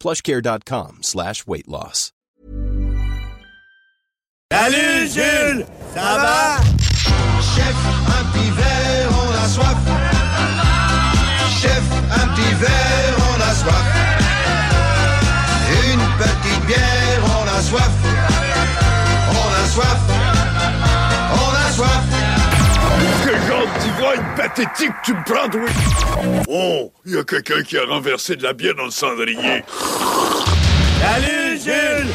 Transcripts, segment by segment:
plushcare.com slash weight loss. Salut Jules, ça va? Chef, un petit verre, on a soif. Chef, un petit verre, on a soif. Une petite bière, on a soif. On a soif. Pathétique tu me prends, toi Oh, il y a quelqu'un qui a renversé de la bière dans le cendrier. Salut Jules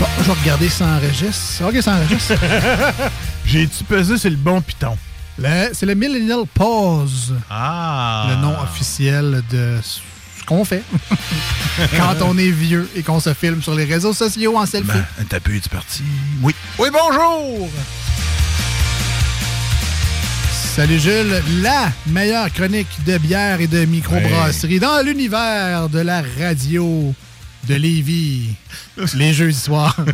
Bon, je vais regarder ça enregistre. Ok, ça enregistre. J'ai-tu pesé sur le bon piton? C'est le Millennial Pause, Ah! le nom officiel de ce qu'on fait quand on est vieux et qu'on se filme sur les réseaux sociaux en selfie. Ben, t'as pu, tu parti? Oui. Oui, bonjour! Salut Jules, la meilleure chronique de bière et de microbrasserie dans l'univers de la radio de Lévis, les jeudis soirs.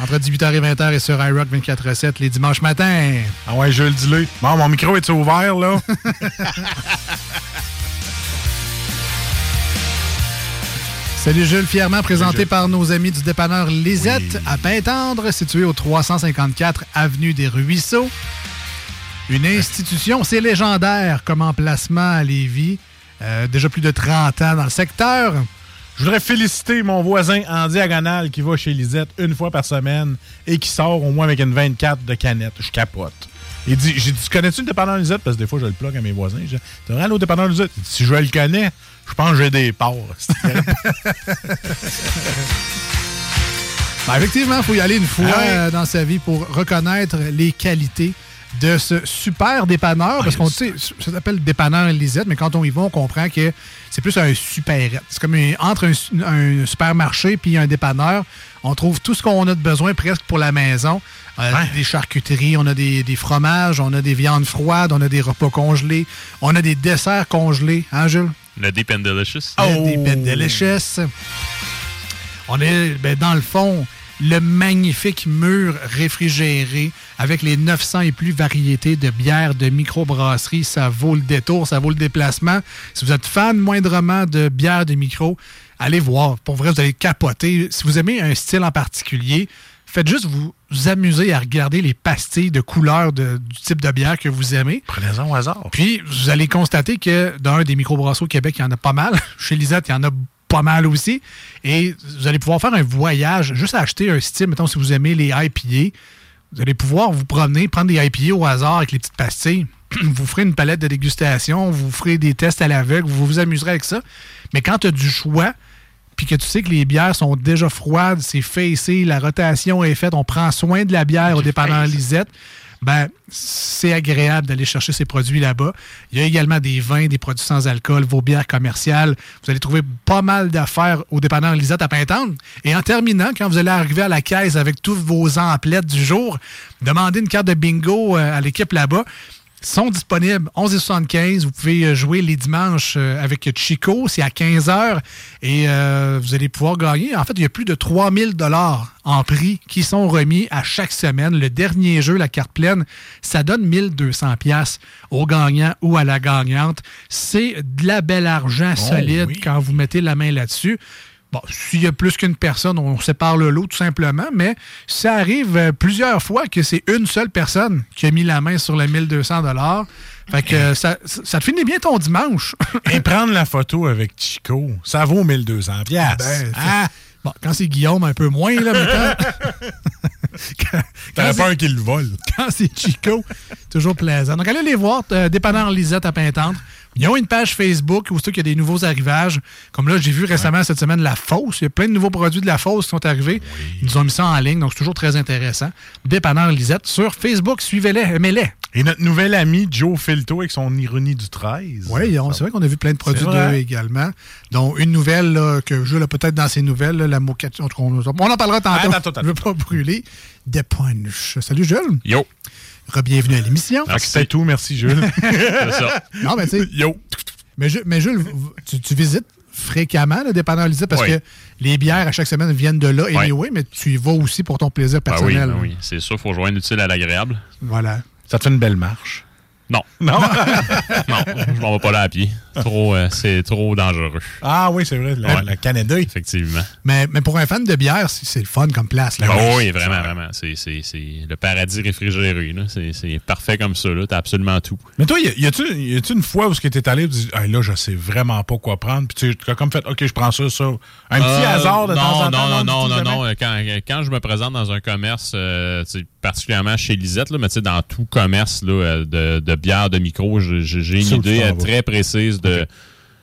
Entre 18h et 20h et sur iRock 24-7 les dimanches matins. Ah ouais, je le dis-le. Bon, mon micro est ouvert, là? Salut Jules, fièrement présenté Jules. par nos amis du dépanneur Lisette à Pintendre, situé au 354 Avenue des Ruisseaux. Une institution, c'est légendaire comme emplacement à Lévis. Euh, déjà plus de 30 ans dans le secteur. Je voudrais féliciter mon voisin en diagonale qui va chez Lisette une fois par semaine et qui sort au moins avec une 24 de canettes. Je capote. Il dit, j'ai dit, tu connais-tu le dépanneur Lisette? Parce que des fois, je le plug à mes voisins. Je dis, T'as rien au dépanneur Lisette? Il dit, si je le connais, je pense que j'ai des parts. Ben, effectivement, il faut y aller une fois Ah ouais. euh, dans sa vie pour reconnaître les qualités de ce super dépanneur. parce qu'on tu sais, ça s'appelle dépanneur Lisette, mais quand on y va, on comprend que c'est plus un supérette. C'est comme entre un, su- un supermarché puis un dépanneur. On trouve tout ce qu'on a de besoin presque pour la maison. Euh, Ouais. Des charcuteries, on a des, des fromages, on a des viandes froides, on a des repas congelés, on a des desserts congelés. Hein, Jules? Le Deep and Delicious. Euh, Des Pet Delicious. On est, ben, dans le fond, le magnifique mur réfrigéré avec les 900 et plus variétés de bières de microbrasserie. Ça vaut le détour, ça vaut le déplacement. Si vous êtes fan moindrement de bières de micro, allez voir. Pour vrai, vous allez capoter. Si vous aimez un style en particulier, faites juste vous, vous amuser à regarder les pastilles de couleurs de- du type de bière que vous aimez. Prenez-en au hasard. Puis, vous allez constater que d'un des microbrasseaux au Québec, il y en a pas mal. Chez Lisette, il y en a pas mal aussi. Et vous allez pouvoir faire un voyage, juste acheter un style, mettons, si vous aimez les IPA, vous allez pouvoir vous promener, prendre des IPA au hasard avec les petites pastilles. Vous ferez une palette de dégustation, vous ferez des tests à l'aveugle, vous vous amuserez avec ça. Mais quand tu as du choix, puis que tu sais que les bières sont déjà froides, c'est facé, la rotation est faite, on prend soin de la bière au dépanneur Lisette, ben c'est agréable d'aller chercher ces produits là-bas. Il y a également des vins, des produits sans alcool, vos bières commerciales. Vous allez trouver pas mal d'affaires au dépanneur Lisette à Pintendre. Et en terminant, quand vous allez arriver à la caisse avec tous vos emplettes du jour, demandez une carte de bingo euh, à l'équipe là-bas sont disponibles 11 et 75. Vous pouvez euh, jouer les dimanches euh, avec Chico, c'est à 15 heures et euh, vous allez pouvoir gagner. En fait, il y a plus de 3000 dollars en prix qui sont remis à chaque semaine. Le dernier jeu, la carte pleine, ça donne 1200 pièces au gagnant ou à la gagnante. C'est de la belle argent solide oui. quand vous mettez la main là-dessus. Bon, s'il y a plus qu'une personne, on sépare le lot tout simplement, mais ça arrive euh, plusieurs fois que c'est une seule personne qui a mis la main sur le 1200 Fait que euh, ça, ça te finit bien ton dimanche. Et prendre la photo avec Chico, ça vaut 1200 piastres. Ben, Ah! Bon, quand c'est Guillaume, un peu moins, là, mais quand, T'as peur qu'il le vole. quand c'est Chico, toujours plaisant. Donc, allez les voir, euh, dépanneur Lisette à Pintendre. Ils ont une page Facebook où qu'il y a des nouveaux arrivages. Comme là, j'ai vu récemment cette semaine la Fosse. Il y a plein de nouveaux produits de la Fosse qui sont arrivés. Ils nous ont mis ça en ligne, donc c'est toujours très intéressant. Dépanneur Lisette sur Facebook. Suivez-les, aimez-les. Et notre nouvel ami Joe Filto avec son ironie du 13. Oui, c'est vrai qu'on a vu plein de produits d'eux également. Donc, une nouvelle là, que Jules a peut-être dans ses nouvelles, là, la moquette. On, on en parlera tantôt. Attends, attends, Je ne veux pas brûler. Des punch. Salut Jules. Yo, Re-bienvenue à l'émission. C'est tout, merci Jules. c'est ça. Non, mais tu sais, Yo! Mais, Ju- mais Jules, tu, tu visites fréquemment le dépanneur Lisette parce Oui. que les bières à chaque semaine viennent de là, Oui. anyway, mais tu y vas aussi pour ton plaisir Ben oui, personnel. ben oui. C'est sûr, il faut joindre l'utile à l'agréable. Voilà. Ça te fait une belle marche. Non. Non? Non, je m'en vais pas là à pied. Trop, euh, c'est trop dangereux, ah oui, c'est vrai, la, Ouais. la Canada. effectivement. Mais, mais pour un fan de bière, c'est le fun comme place. Là. Oh oui, vraiment, vraiment. C'est, c'est, c'est le paradis réfrigéré. là. C'est, c'est parfait comme ça. Là. T'as absolument tout. Mais toi, y a-tu y a-tu une fois où tu es allé et tu dis, Hey, là, je sais vraiment pas quoi prendre, puis tu as comme fait, OK, je prends ça, ça. Un petit Euh, hasard de non, temps en temps. Non, non, non, non, non. Quand, quand je me présente dans un commerce, euh, tu particulièrement chez Lisette, là, mais tu sais, dans tout commerce là, euh, de, de bière, de micro, j'ai une idée euh, très précise de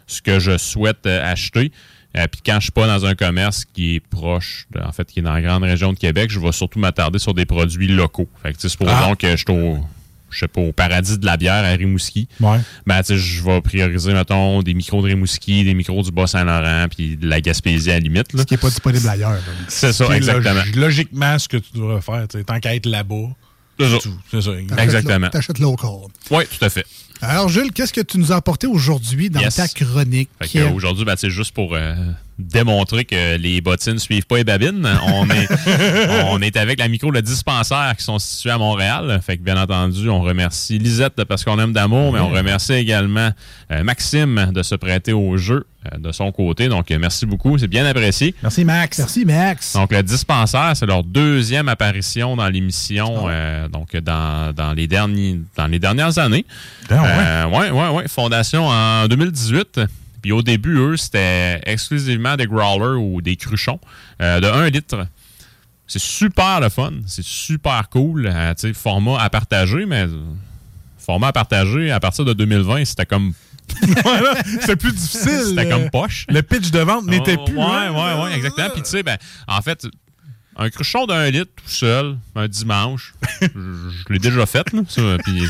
ce que je souhaite euh, acheter. Euh, Puis quand je suis pas dans un commerce qui est proche, de- en fait, qui est dans la grande région de Québec, je vais surtout m'attarder sur des produits locaux. Fait que, tu sais, supposons Ah. que je suis au, je sais pas, au paradis de la bière à Rimouski. Ouais. Ben, tu sais, je vais prioriser, mettons, des micros de Rimouski, des micros du Bas-Saint-Laurent, puis de la Gaspésie à la limite. Là. Ce qui n'est pas disponible ailleurs. C'est ça, exactement. log- logiquement, ce que tu devrais faire, tu sais, tant qu'à être là-bas. C'est ça. tout. C'est ça. T'achètes Exactement. T'achètes local. Oui, tout à fait. Alors, Jules, qu'est-ce que tu nous as apporté aujourd'hui dans Yes. ta chronique? Fait que, aujourd'hui, ben, c'est juste pour euh, démontrer que les bottines suivent pas les babines. On est, on est avec la micro le dispensaire qui sont situés à Montréal. Fait que bien entendu, on remercie Lisette parce qu'on aime d'amour, mais on remercie également euh, Maxime de se prêter au jeu de son côté. Donc, euh, merci beaucoup. C'est bien apprécié. Merci, Max. Merci, Max. Donc, le dispensaire, c'est leur deuxième apparition dans l'émission, euh, donc dans, dans, les derniers, dans les dernières années. Ah, ouais. Euh, ouais, ouais, ouais. Fondation en 2018. Puis au début, eux, c'était exclusivement des growlers ou des cruchons euh, de 1 litre. C'est super le fun. C'est super cool. Euh, tu sais, format à partager, mais euh, format à partager à partir de 2020, c'était comme, Voilà, c'est plus difficile. c'était euh, comme poche. Le pitch de vente n'était Oh, plus. Ouais, hein? ouais, ouais, exactement. Puis tu sais, ben, en fait, un cruchon d'un litre tout seul, un dimanche, je, je l'ai déjà fait, là, ça, puis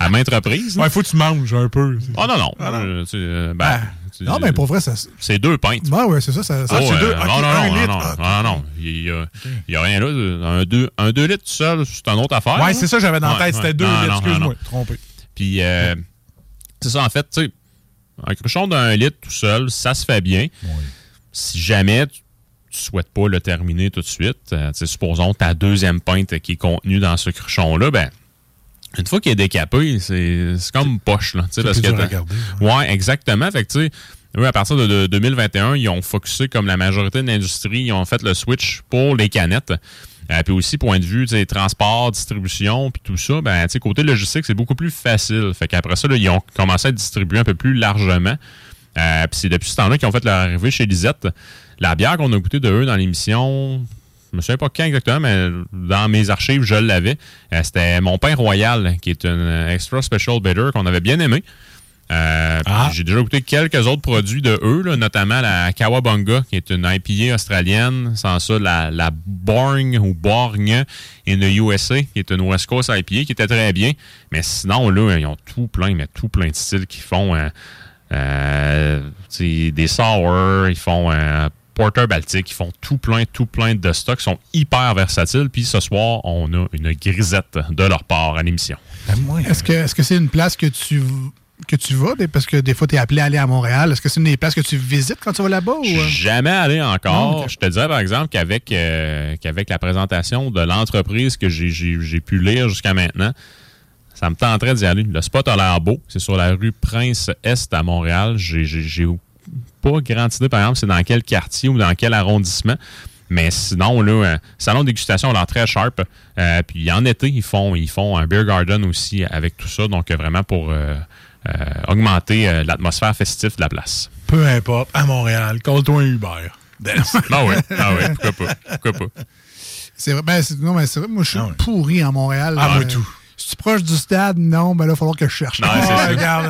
à maintes reprises. là. Ouais, faut que tu manges un peu. Oh non, non. Euh, tu sais, euh, ben, tu- Non, mais pour vrai, ça. c'est deux pintes. Ouais, ouais, c'est ça. ça, ça- Oh, c'est euh, deux- non, non, un non, litre. non, Ah, non, non, Il y a, rien là. Un 2 un deux litres tout seul, c'est une autre affaire. Ouais, c'est ça, j'avais dans la tête. C'était ouais. deux Non, litres. non, Excuse-moi, non, non. trompé. Puis, euh, c'est ça, en fait, tu sais, un cruchon d'un litre tout seul, ça se fait bien. Si jamais tu, tu souhaites pas le terminer tout de suite, euh, supposons ta deuxième pinte qui est contenue dans ce cruchon-là, ben, une fois qu'il est décapé, c'est comme poche, là. C'est parce que Ouais, exactement. Fait que, eux, à partir de, de 2021, ils ont focusé comme la majorité de l'industrie, ils ont fait le switch pour les canettes. Euh, puis aussi, point de vue, transport, distribution, puis tout ça, ben, côté logistique, c'est beaucoup plus facile. Fait qu'après ça, ils ont commencé à distribuer un peu plus largement. Euh, puis c'est depuis ce temps-là qu'ils ont fait leur arrivée chez Lisette. La bière qu'on a goûtée de eux dans l'émission, je me souviens pas quand exactement, mais dans mes archives, je l'avais. Euh, C'était Mon Pain Royal, qui est euh, extra special bitter qu'on avait bien aimé. Euh, Ah. J'ai déjà goûté quelques autres produits de eux, là, notamment la Kawabunga, qui est une IPA australienne. Sans ça, la, la Borg ou Borgne in the USA, qui est une West Coast IPA, qui était très bien. Mais sinon, là, ils ont tout plein, mais tout plein de styles qu'ils font. hein. Euh, tu sais, des sour, ils font un porter baltique, ils font tout plein, tout plein de stocks, ils sont hyper versatiles. Puis ce soir, on a une grisette de leur part à l'émission. Est-ce que est-ce que c'est une place que tu que tu vas parce que des fois tu es appelé à aller à Montréal est-ce que c'est une des places que tu visites quand tu vas là-bas ou euh? jamais allé encore. Non. Je te dirais, par exemple, qu'avec euh, qu'avec la présentation de l'entreprise que j'ai- pu lire jusqu'à maintenant, ça me tenterait d'y aller. Le spot a l'air beau. C'est sur la rue Prince-Est à Montréal. J'ai- pas grande idée, par exemple, c'est dans quel quartier ou dans quel arrondissement. Mais sinon, là, euh, salon de dégustation l'air très sharp. Euh, puis en été, ils font, ils font un beer garden aussi avec tout ça. Donc, vraiment pour augmenter euh, l'atmosphère festive de la place. Peu importe, à Montréal, call-toi un Uber. Ah oui, ah oui, pourquoi pas. Pourquoi pas. C'est vrai, ben, c'est- non, mais c'est vrai, moi, je suis Ah ouais. pourri à Montréal. Ah, moi Euh, tout. Si tu es proche du stade, non, ben là, il va falloir que je cherche. Non, c'est Ah, ça. regarde,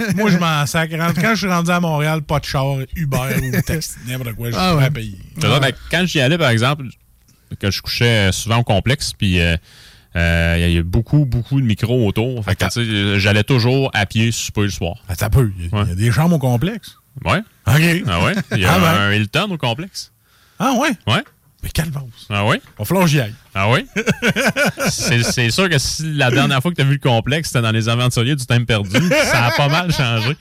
euh, moi, je m'en sacre. Quand je suis rendu à Montréal, pas de char, Uber ou taxi, n'importe quoi, je suis Ah prêt ouais. à payer. Ben, quand j'y allais, par exemple, que je couchais souvent au complexe, puis euh, euh, il y a beaucoup, beaucoup de micros autour. Fait que, Attends. j'allais toujours à pied souper le soir. Ça peut. Il y, a- y des chambres au complexe. Ouais. OK. Ah ouais? Il y a Ah ben. un Hilton au complexe. Ah ouais? Ouais. Mais base. Ah ouais? Va falloir j'y aille. Ah oui? c'est c'est sûr que si la dernière fois que tu as vu le complexe, c'était dans les aventuriers du temps perdu, ça a pas mal changé.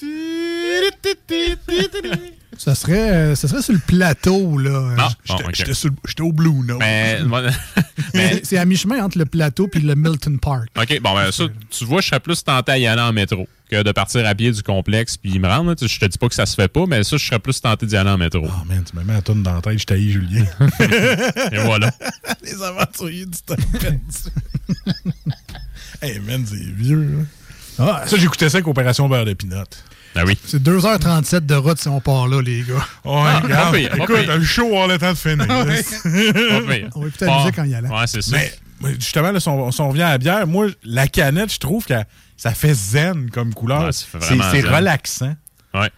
Ça serait, euh, ça serait sur le plateau, là. Ah, J'étais bon, au Blue Note. Mais, mais- C'est- à mi-chemin entre le plateau et le Milton Park. OK, bon, ben ça, tu vois, je serais plus tenté à y aller en métro que de partir à pied du complexe puis me rendre. Je te dis pas que ça se fait pas, mais ça, je serais plus tenté d'y aller en métro. Oh man, tu me mets la toune dans la tête, je taillis Julien. Et voilà. Les aventuriers du temps hey man, c'est vieux. là. Ah, Ça, j'écoutais ça avec Opération Beurre de Pinot. Ah oui. c'est 2h37 de route si on part là, les gars. Ouais, Ah, regarde. pas pire, pas Écoute, pire. le show avoir le temps de finir. Pas pire. On va écouter la musique en y allant. Ouais, c'est ça. Mais justement, là, si on, si on revient à la bière, moi, la canette, je trouve que ça fait zen comme couleur. Ouais, c'est relaxant. Ouais.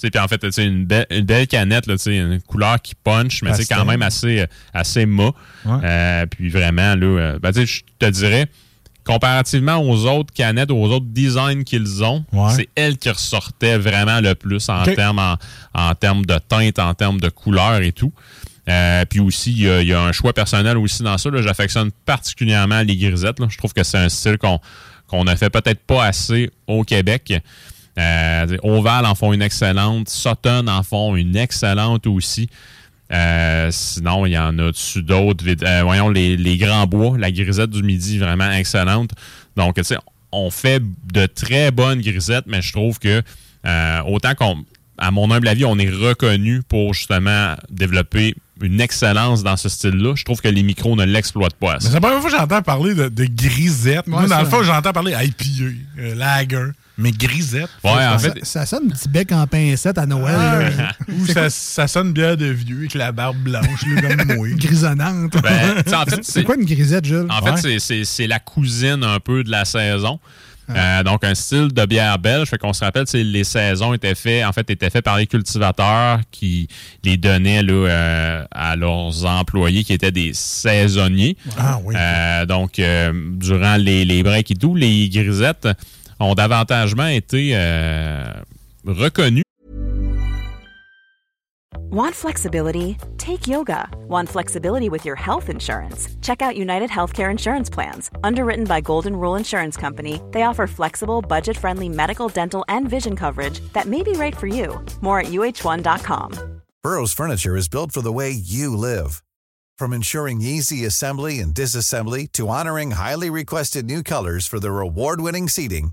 Tu sais, puis en fait, une, belle- une belle canette, là, une couleur qui punch, mais c'est quand même assez, euh, assez mat. Ouais. Euh, puis vraiment, là, euh, ben, tu sais, je te dirais, comparativement aux autres canettes, aux autres designs qu'ils ont, Ouais. c'est elle qui ressortait vraiment le plus en termes en, en termes de teinte, en termes de couleur et tout. Euh, puis aussi, il y, a- il y a un choix personnel aussi dans ça. J'affectionne particulièrement les grisettes. là. Je trouve que c'est un style qu'on qu'on ne fait peut-être pas assez au Québec. Euh, Oval en font une excellente. Sutton en font une excellente aussi. Euh, sinon, il y en a dessus d'autres. Euh, voyons, les, les grands bois, la grisette du midi, vraiment excellente. Donc, tu sais, on fait de très bonnes grisettes, mais je trouve que euh, autant qu'on, à mon humble avis, on est reconnu pour justement développer une excellence dans ce style-là. Je trouve que les micros ne l'exploitent pas Mais assez. c'est la première fois que j'entends parler de, de grisette. Moi, Ouais, dans ça. le fond, j'entends parler IPA, euh, lager, mais grisette. Ouais, en ça, fait, ça sonne un petit bec en pincette à Noël. là. Ou ça, ça sonne bien de vieux avec la barbe blanche, là, comme moi. Grisonnante. ben, en fait, c'est quoi une grisette, Jules? En fait, Ouais. c'est- c'est- c'est la cousine un peu de la saison. Euh, donc, un style de bière belge. Fait qu'on se rappelle, les saisons étaient faites, en fait, étaient faites par les cultivateurs qui les donnaient là, euh, à leurs employés qui étaient des saisonniers. Ah oui. Euh, donc, euh, durant les, les breaks et tout, les grisettes ont davantagement été euh, reconnues. Want flexibility? Take yoga. Want flexibility with your health insurance? Check out United Healthcare Insurance Plans. Underwritten by Golden Rule Insurance Company, they offer flexible, budget friendly medical, dental, and vision coverage that may be right for you. More at uh1.com. Burrow's furniture is built for the way you live. From ensuring easy assembly and disassembly to honoring highly requested new colors for their award-winning seating,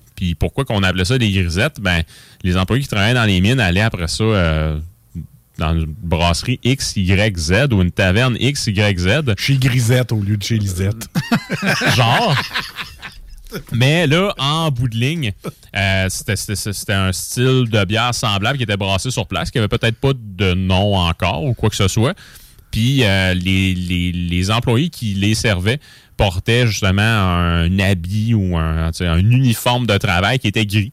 Puis pourquoi qu'on appelait ça des grisettes? Ben, les employés qui travaillaient dans les mines allaient après ça euh, dans une brasserie X, Y, Z ou une taverne X, Y, Z. Chez Grisette au lieu de chez Lisette. genre. Mais là, en bout de ligne, euh, c'était- un style de bière semblable qui était brassé sur place, qui avait peut-être pas de nom encore ou quoi que ce soit. Puis euh, les, les- les employés qui les servaient portaient justement un habit ou un, un uniforme de travail qui était gris.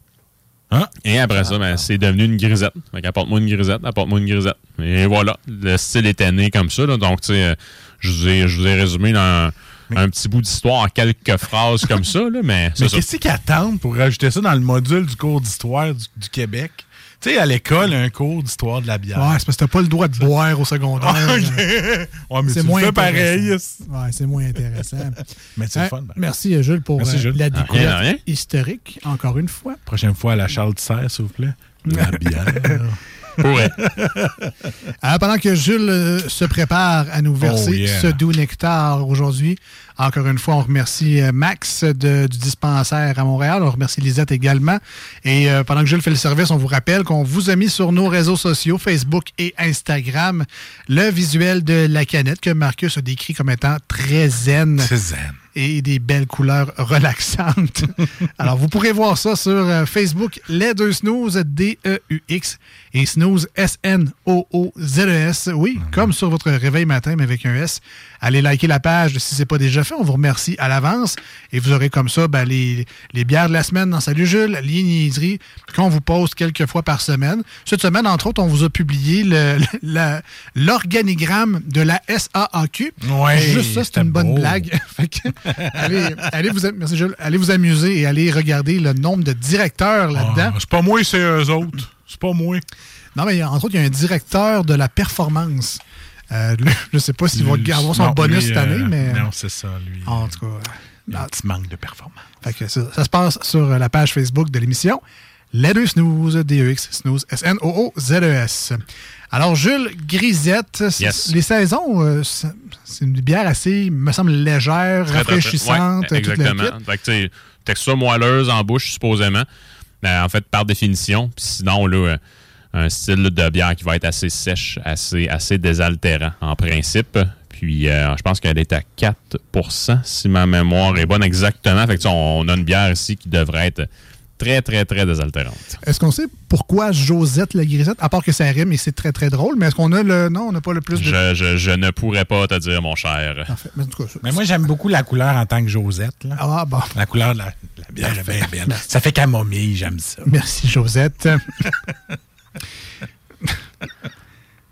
Hein? Et après ça, ben, c'est devenu une grisette. Fait apporte-moi une grisette, apporte-moi une grisette. Et voilà, le style était né comme ça. là. Donc, tu sais, je vous ai, je vous ai résumé dans un, petit bout d'histoire en quelques phrases comme ça, là, mais qu'est-ce qu'ils attendent pour rajouter ça dans le module du cours d'histoire du, du Québec? Tu sais, à l'école, un cours d'histoire de la bière. Ouais, c'est parce que t'as pas le droit de boire au secondaire. Ouais, mais c'est moins le fais pareil. intéressant. Ouais, c'est moins intéressant. Mais c'est Hein, fun. ben. Merci, euh, Jules, pour Merci, euh, la Ah, découverte rien, rien. historique, encore une fois. Prochaine fois, à la Charles Serre, s'il vous plaît. La bière. Pourrait. Euh, pendant que Jules euh, se prépare à nous verser Oh, yeah. ce doux nectar aujourd'hui, encore une fois, on remercie euh, Max de- du dispensaire à Montréal. On remercie Lisette également. Et euh, pendant que Jules fait le service, on vous rappelle qu'on vous a mis sur nos réseaux sociaux, Facebook et Instagram, le visuel de la canette que Marcus a décrit comme étant très zen C'est zen. et des belles couleurs relaxantes. Alors, vous pourrez voir ça sur euh, Facebook, les deux snooze, D-E-U-X, et snooze, S-N-O-O-Z-E-S. E Oui, comme sur votre réveil matin, mais avec un S. Allez liker la page si ce n'est pas déjà fait. On vous remercie à l'avance. Et vous aurez comme ça ben, les, les bières de la semaine dans Salut Jules, les niaiseries qu'on vous pose quelques fois par semaine. Cette semaine, entre autres, on vous a publié l'organigramme de la SAAQ. Ouais, Juste ça, c'est une bonne blague. Allez, allez vous, merci Jules. allez vous amuser et allez regarder le nombre de directeurs là-dedans. Ah, c'est pas moi, c'est eux autres. C'est pas moi. Non, mais entre autres, il y a un directeur de la performance. Euh, lui, je ne sais pas s'il va avoir son Non, bonus lui, cette année, euh, mais. Non, c'est ça, lui. En tout cas. Il y a un petit manque de performance. Fait que ça, ça se passe sur la page Facebook de l'émission. Les deux snooze, D-E-X, snooze, S-N-O-O-Z-E-S. Alors, Jules Grisette, Yes. les saisons, euh, c'est une bière assez, me semble, légère, Très, très, très- rafraîchissante. ouais, exactement. Fait que, texture moelleuse en bouche, supposément. Euh, en fait, par définition. Puis sinon, là, euh, un style de bière qui va être assez sèche, assez, assez désaltérant en principe. Puis, euh, je pense qu'elle est à 4% si ma mémoire est bonne exactement. Fait que, tu sais, on a une bière ici qui devrait être très, très, très désaltérante. Est-ce qu'on sait pourquoi Josette la Grisette, à part que ça rime et c'est très très drôle, mais est-ce qu'on a le. Non, on n'a pas le plus de. Je, je- je ne pourrais pas te dire, mon cher. Parfait. Mais en tout cas, ça- Mais moi, j'aime beaucoup la couleur en tant que Josette. Là. Ah, bon. La couleur de la, la bière est bien belle. Ça fait camomille, j'aime ça. Merci, Josette.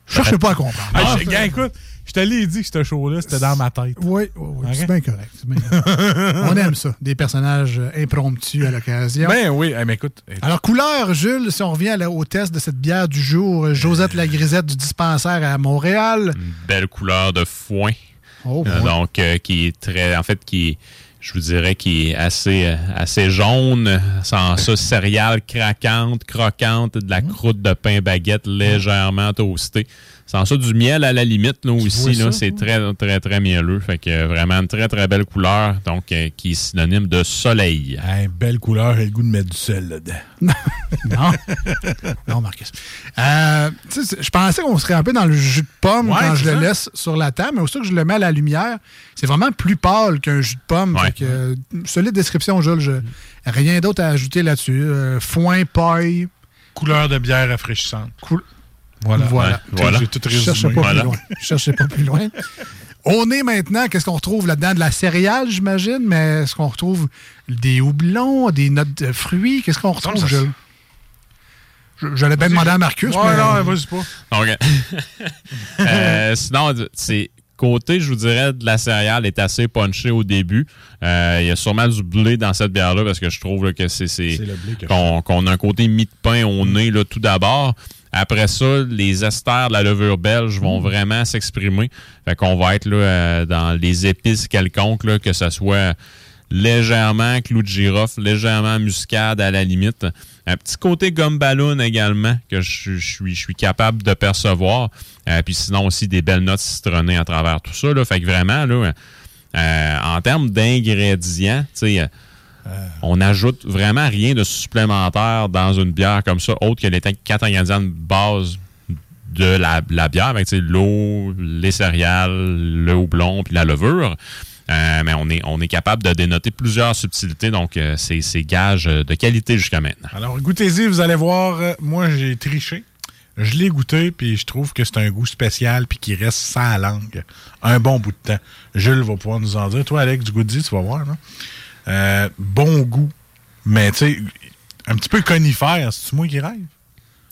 Je cherche pas à comprendre. Ah, je- gars, écoute, je te l'ai dit que ce show-là, c'était dans ma tête. Oui, oui, oui, c'est bien correct. c'est bien correct. On aime ça, des personnages euh, impromptus à l'occasion. Ben oui, eh, mais écoute, Alors, couleur, Jules, si on revient à la- au test de cette bière du jour, euh, Josette la Grisette du dispensaire à Montréal. Une belle couleur de foin. Oh, Euh, ouais. donc, euh, qui est très, en fait, qui est, je vous dirais, qui est assez, euh, assez jaune, sans ça, céréales craquantes, croquantes, de la Mmh. croûte de pain baguette légèrement toastée. Sans ça, du miel à la limite, là, aussi, là, c'est très, très, très mielleux. Fait que euh, vraiment une très, très belle couleur, donc, euh, qui est synonyme de soleil. belle couleur, j'ai le goût de mettre du sel là-dedans. Non? non, Marcus. Euh, je pensais qu'on serait un peu dans le jus de pomme Ouais, quand je le laisse sur la table, mais aussitôt que je le mets à la lumière, c'est vraiment plus pâle qu'un jus de pomme. Ouais. Fait que, euh, solide description, Jules. Je, rien d'autre à ajouter là-dessus. Euh, foin, paille. Couleur de bière rafraîchissante. Cool. Voilà. Voilà. Voilà. J'ai tout résumé. pas Voilà. plus loin. Pas plus loin. On est maintenant, qu'est-ce qu'on retrouve là-dedans? De la céréale, j'imagine, mais est-ce qu'on retrouve des houblons, des notes de fruits? Qu'est-ce qu'on retrouve, ça- Jules? Je- J'allais bien demander à Marcus, Ouais, mais... non, vas-y pas. Donc, euh, sinon, c'est côté, je vous dirais, de la céréale est assez punché au début. Euh, Il y a sûrement du blé dans cette bière-là parce que je trouve là, que c'est qu'on a un côté mi de pain au nez là, tout d'abord. Après ça, les esters de la levure belge vont vraiment s'exprimer. Fait qu'on va être là, euh, dans les épices quelconques, là, que ce soit légèrement clou de girofle, légèrement muscade à la limite. Un petit côté gomme ballon également que je, je suis, je suis capable de percevoir. Euh, puis sinon aussi des belles notes citronnées à travers tout ça. Là. Fait que vraiment, là, euh, en termes d'ingrédients, tu sais, on n'ajoute vraiment rien de supplémentaire dans une bière comme ça, autre que les quatre ingrédients de base de la, bière, avec tu sais, l'eau, les céréales, le houblon, puis la levure. Euh, mais on est, capable de dénoter plusieurs subtilités, donc euh, c'est gage de qualité jusqu'à maintenant. Alors, goûtez-y, vous allez voir. euh, moi, j'ai triché. Je l'ai goûté, puis je trouve que c'est un goût spécial, puis qui reste sans langue. Un bon bout de temps. Jules va pouvoir nous en dire. Toi, Alex, du goût tu vas voir. là. Euh, bon goût. Mais, tu sais, un petit peu conifère. C'est moi qui rêve?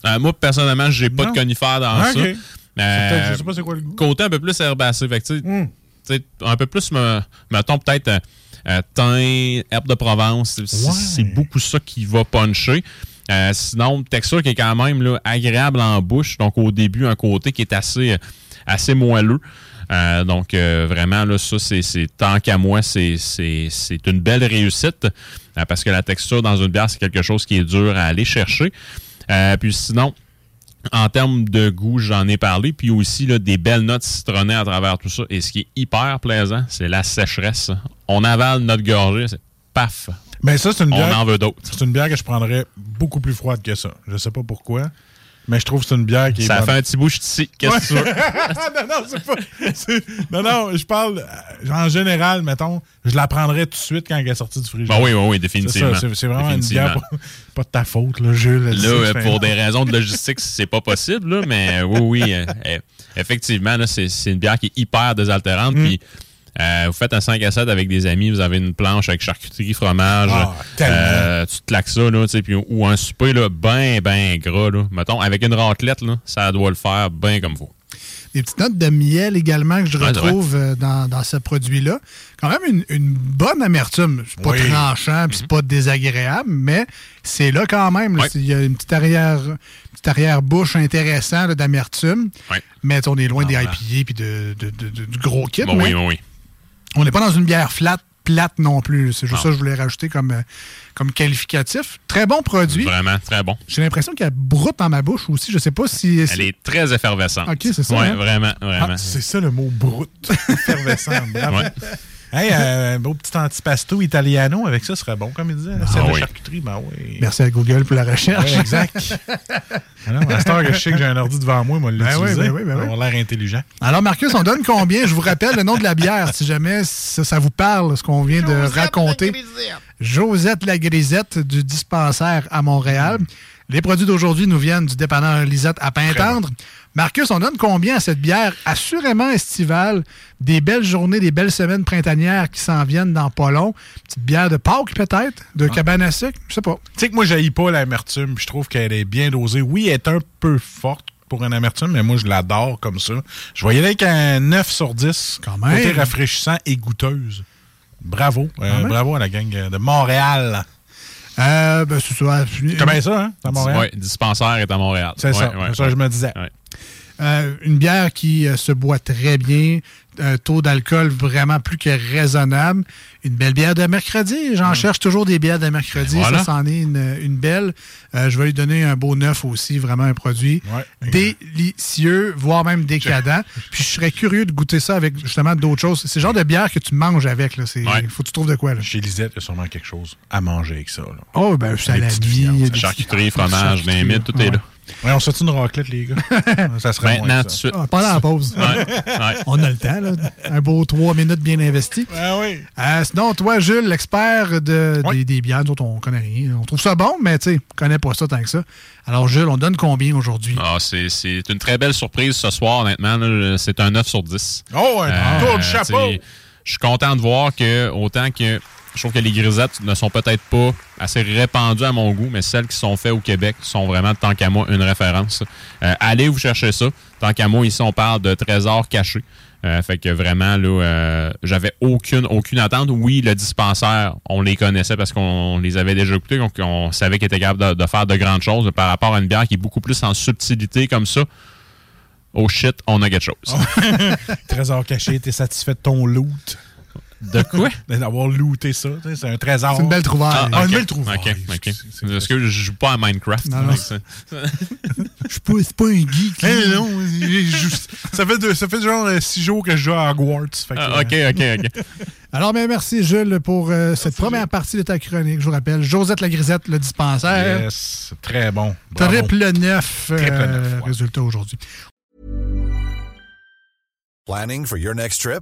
Euh, moi, personnellement, j'ai pas de conifère dans Ah, ça. Euh, je sais pas c'est quoi le goût. côté un peu plus herbacé. Fait que, tu sais, Mm. tu sais, un peu plus, me, mettons, peut-être euh, thym, herbe de Provence. C'est- Ouais. Beaucoup ça qui va puncher. Euh, sinon, texture qui est quand même là, agréable en bouche. Donc, au début, un côté qui est assez, assez moelleux. Euh, donc, euh, vraiment, là, ça, c'est, tant qu'à moi, c'est, une belle réussite euh, parce que la texture dans une bière, c'est quelque chose qui est dur à aller chercher. Puis sinon, en termes de goût, j'en ai parlé. Puis aussi, là, des belles notes citronnées à travers tout ça. Et ce qui est hyper plaisant, c'est la sécheresse. On avale notre gorgée, c'est paf. Mais ça, c'est une On bière. en veut d'autres. C'est une bière que je prendrais beaucoup plus froide que ça. Je sais pas pourquoi. Mais je trouve que c'est une bière qui est. Ça bonne. fait un petit bouche ici. Qu'est-ce que tu veux? non, non, c'est pas. Non, non, je parle. euh, En général, mettons, je la prendrais tout de suite quand elle est sortie du frigo. Ben oui, oui, oui, définitivement. c'est vraiment une bière. Pas, pas de ta faute, là, Jules. Là, C'est- euh, pour des raisons de logistique, c'est pas possible, là, mais oui, oui, euh, euh, effectivement, là, c'est c'est une bière qui est hyper désaltérante. Mm. Puis, euh, vous faites un 5 à 7 avec des amis, vous avez une planche avec charcuterie, fromage, Ah, euh, tu te claques ça, là, tu sais, puis, ou un souper là, ben, ben gras. Là. Mettons, avec une raclette, là, ça doit le faire bien comme faut. Des petites notes de miel également que je retrouve euh, dans, dans ce produit-là. Quand même une, une bonne amertume. C'est pas Oui. Tranchant, puis c'est pas désagréable, mais c'est là quand même. Il y a une petite arrière, petite arrière-bouche intéressante là, d'amertume. Ouais. Mais on est loin Ah, des. IPA puis de, de- de- de- du gros kit. Bon, mais oui, oui, oui. On n'est pas dans une bière flat, plate non plus. C'est juste Non. ça que je voulais rajouter comme, euh, comme qualificatif. Très bon produit. Vraiment, très bon. J'ai l'impression qu'elle broute dans ma bouche aussi. Je sais pas si. Elle est très effervescente. Ok, c'est ça, Ouais, hein? vraiment, Ah, vraiment. c'est ça le mot brut. Effervescent. Bravo. Ouais. Hey, euh, un beau petit antipasto italiano avec ça serait bon, comme il disait. C'est Ah de oui. charcuterie, ben oui. Merci à Google pour la recherche. Ouais, exact. Alors, à cette heure que je sais que j'ai un ordi devant moi, moi, Ben oui, l'utiliser. ben oui, ben oui. avoir l'air intelligent. Alors, Marcus, on donne combien? Je vous rappelle le nom de la bière, si jamais ça, ça vous parle, ce qu'on vient de raconter. Josette la Grisette du dispensaire à Montréal. Les produits d'aujourd'hui nous viennent du dépanneur Lisette à Pintendre. Marcus, on donne combien à cette bière assurément estivale? Des belles journées, des belles semaines printanières qui s'en viennent dans pas long? Petite bière de Pâques, peut-être? De cabane à sucre? Je sais pas. Tu sais que moi, je pas l'amertume, je trouve qu'elle est bien dosée. Oui, elle est un peu forte pour une amertume, mais moi, je l'adore comme ça. Je voyais avec un 9 sur 10. Quand même. Côté rafraîchissant et goûteuse. Bravo. Euh, bravo à la gang de Montréal. Euh, ben, c'est ça. C'est bien ça, hein? C'est à Montréal. Ouais, dispensaire est à Montréal. C'est Ouais, ça. ouais, c'est ça ouais. je me disais. Euh, une bière qui euh, se boit très bien, un taux d'alcool vraiment plus que raisonnable. Une belle bière de mercredi. J'en cherche toujours des bières de mercredi. Ben voilà. Ça, c'en est une, une belle. Euh, je vais lui donner un beau neuf aussi, vraiment un produit Ouais. délicieux, voire même décadent. Puis je serais curieux de goûter ça avec justement d'autres choses. C'est le genre de bière que tu manges avec. Ouais. Faut que tu trouves de quoi. Là. Chez Lisette, il y a sûrement quelque chose à manger avec ça. Là. Oh, ben, il des Charcuterie, fromage, limite, tout est là. Ouais, on se fait une raclette, les gars? ça serait Maintenant, tout de ça. suite. Ah, pendant la pause. Ouais, ouais. On a le temps. Là. Un beau trois minutes bien investi. Ah oui. Euh, sinon, toi, Jules, l'expert de, Oui. des, des bières dont on connaît rien. On trouve ça bon, mais tu sais, on connaît pas ça tant que ça. Alors, Jules, on donne combien aujourd'hui? Ah, c'est c'est une très belle surprise ce soir, honnêtement. C'est un 9 sur 10. Oh, un Euh, tour de chapeau! Je suis content de voir que, autant que je trouve que les grisettes ne sont peut-être pas assez répandues à mon goût, mais celles qui sont faites au Québec sont vraiment, tant qu'à moi, une référence. Euh, allez vous chercher ça. Tant qu'à moi, ici, on parle de trésors cachés. Euh, fait que vraiment, là, euh, j'avais aucune, aucune attente. Oui, le dispensaire, on les connaissait parce qu'on les avait déjà goûtés, donc on savait qu'ils étaient capables de, faire de grandes choses. Par rapport à une bière qui est beaucoup plus en subtilité comme ça, oh shit, on a quelque chose. Trésor caché, t'es satisfait de ton loot? De quoi? D'avoir looté ça. C'est un trésor. C'est une belle trouvaille. Ah, une ok. belle trouvaille. Ok, ok. Est-ce que je joue pas à Minecraft? Non, non. Je suis pas, c'est pas un geek. Eh non, juste- ça, fait de- ça fait genre euh, six jours que je joue à Hogwarts. Fait que, Ah, ok, euh, ok, ok. Alors, ben, merci, Jules, pour euh, cette première partie de ta chronique. Je vous rappelle, Josette la Grisette, le dispensaire. Yes, très bon. Bravo. Triple neuf, euh, ouais. résultat aujourd'hui. Planning for your next trip?